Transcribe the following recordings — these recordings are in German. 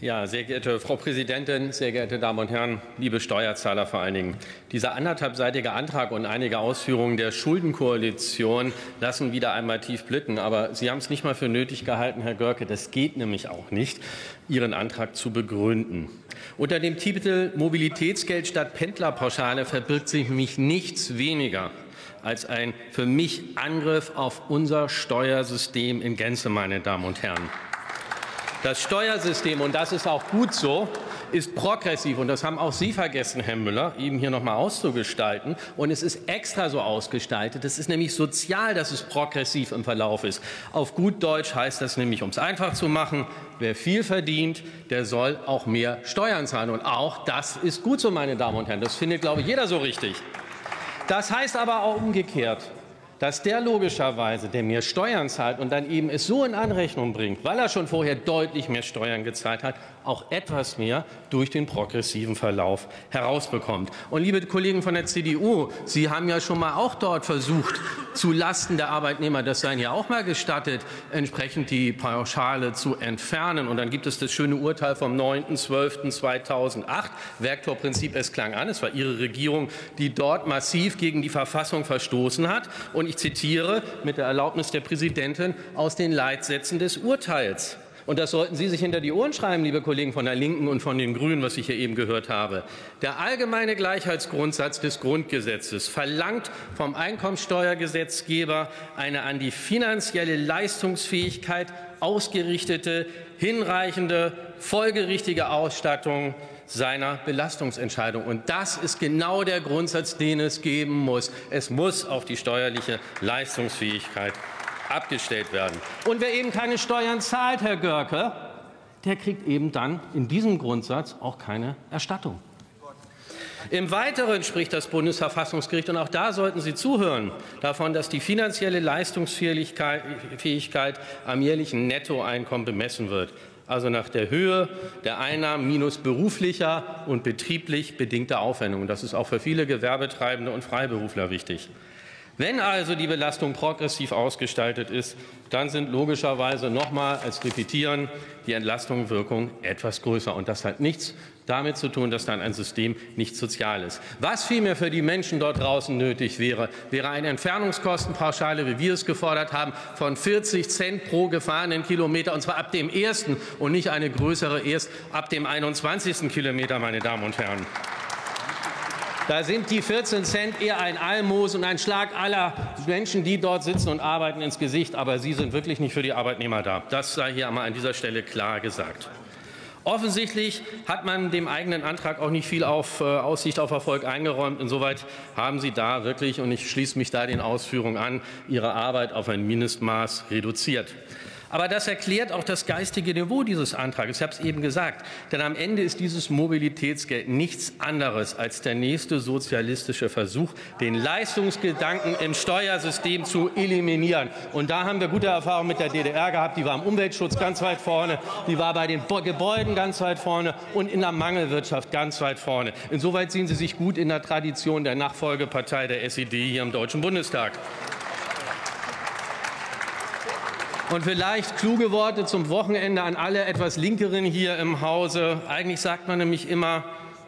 Ja, sehr geehrte Frau Präsidentin, sehr geehrte Damen und Herren, liebe Steuerzahler vor allen Dingen. Dieser anderthalbseitige Antrag und einige Ausführungen der Schuldenkoalition lassen wieder einmal tief blicken. Aber Sie haben es nicht mal für nötig gehalten, Herr Görke, das geht nämlich auch nicht, Ihren Antrag zu begründen. Unter dem Titel Mobilitätsgeld statt Pendlerpauschale verbirgt sich nämlich nichts weniger als ein für mich Angriff auf unser Steuersystem in Gänze, meine Damen und Herren. Das Steuersystem, und das ist auch gut so, ist progressiv. Und das haben auch Sie vergessen, Herr Müller, eben hier noch mal auszugestalten. Und es ist extra so ausgestaltet. Es ist nämlich sozial, dass es progressiv im Verlauf ist. Auf gut Deutsch heißt das nämlich, um es einfach zu machen, wer viel verdient, der soll auch mehr Steuern zahlen. Und auch das ist gut so, meine Damen und Herren. Das findet, glaube ich, jeder so richtig. Das heißt aber auch umgekehrt dass der logischerweise, der mehr Steuern zahlt und dann eben es so in Anrechnung bringt, weil er schon vorher deutlich mehr Steuern gezahlt hat, auch etwas mehr durch den progressiven Verlauf herausbekommt. Und liebe Kollegen von der CDU, Sie haben ja schon mal auch dort versucht, zu Lasten der Arbeitnehmer, das seien ja auch mal gestattet, entsprechend die Pauschale zu entfernen. Und dann gibt es das schöne Urteil vom 9.12.2008, Werktorprinzip, es klang an, es war Ihre Regierung, die dort massiv gegen die Verfassung verstoßen hat. Und ich zitiere mit der Erlaubnis der Präsidentin aus den Leitsätzen des Urteils. Und das sollten Sie sich hinter die Ohren schreiben, liebe Kollegen von der Linken und von den Grünen, was ich hier eben gehört habe. Der allgemeine Gleichheitsgrundsatz des Grundgesetzes verlangt vom Einkommensteuergesetzgeber eine an die finanzielle Leistungsfähigkeit ausgerichtete, hinreichende, folgerichtige Ausstattung seiner Belastungsentscheidung. Und das ist genau der Grundsatz, den es geben muss. Es muss auf die steuerliche Leistungsfähigkeit abgestellt werden. Und wer eben keine Steuern zahlt, Herr Görke, der kriegt eben dann in diesem Grundsatz auch keine Erstattung. Im Weiteren spricht das Bundesverfassungsgericht, und auch da sollten Sie zuhören, davon, dass die finanzielle Leistungsfähigkeit am jährlichen Nettoeinkommen bemessen wird, also nach der Höhe der Einnahmen minus beruflicher und betrieblich bedingter Aufwendungen. Das ist auch für viele Gewerbetreibende und Freiberufler wichtig. Wenn also die Belastung progressiv ausgestaltet ist, dann sind logischerweise nochmal als Repetieren die Entlastungswirkung etwas größer. Und das hat nichts damit zu tun, dass dann ein System nicht sozial ist. Was vielmehr für die Menschen dort draußen nötig wäre, wäre eine Entfernungskostenpauschale, wie wir es gefordert haben, von 40 Cent pro gefahrenen Kilometer, und zwar ab dem ersten und nicht eine größere erst ab dem 21. Kilometer, meine Damen und Herren. Da sind die 14 Cent eher ein Almosen und ein Schlag aller Menschen, die dort sitzen und arbeiten, ins Gesicht. Aber sie sind wirklich nicht für die Arbeitnehmer da. Das sei hier einmal an dieser Stelle klar gesagt. Offensichtlich hat man dem eigenen Antrag auch nicht viel auf äh, Aussicht auf Erfolg eingeräumt. Insoweit haben Sie da wirklich, und ich schließe mich da den Ausführungen an, Ihre Arbeit auf ein Mindestmaß reduziert. Aber das erklärt auch das geistige Niveau dieses Antrags. Ich habe es eben gesagt. Denn am Ende ist dieses Mobilitätsgeld nichts anderes als der nächste sozialistische Versuch, den Leistungsgedanken im Steuersystem zu eliminieren. Und da haben wir gute Erfahrungen mit der DDR gehabt. Die war im Umweltschutz ganz weit vorne, die war bei den Gebäuden ganz weit vorne und in der Mangelwirtschaft ganz weit vorne. Insoweit sehen Sie sich gut in der Tradition der Nachfolgepartei der SED hier im Deutschen Bundestag. Und vielleicht kluge Worte zum Wochenende an alle etwas Linkeren hier im Hause. Eigentlich sagt man nämlich immer,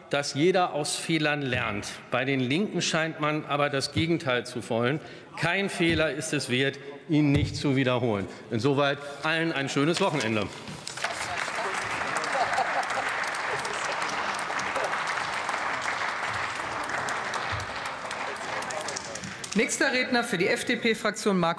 dass jeder aus Fehlern lernt. Bei den Linken scheint man aber das Gegenteil zu wollen. Kein Fehler ist es wert, ihn nicht zu wiederholen. Insoweit allen ein schönes Wochenende. Nächster Redner für die FDP-Fraktion Markus